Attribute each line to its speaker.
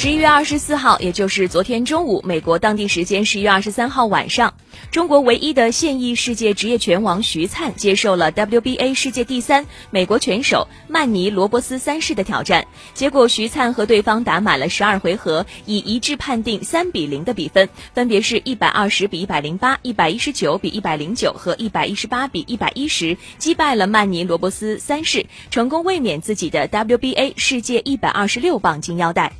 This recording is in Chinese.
Speaker 1: 十一月二十四号也就是昨天中午美国当地时间十一月二十三号晚上中国唯一的现役世界职业拳王徐灿接受了 wba 世界第三美国拳手曼尼罗伯斯三世的挑战。结果徐灿和对方打满了十二回合以一致判定三比零的比分分别是一百二十比一百零八一百一十九比一百零九和一百一十八比一百一十击败了曼尼罗伯斯三世成功卫冕自己的 wba 世界一百二十六磅金腰带。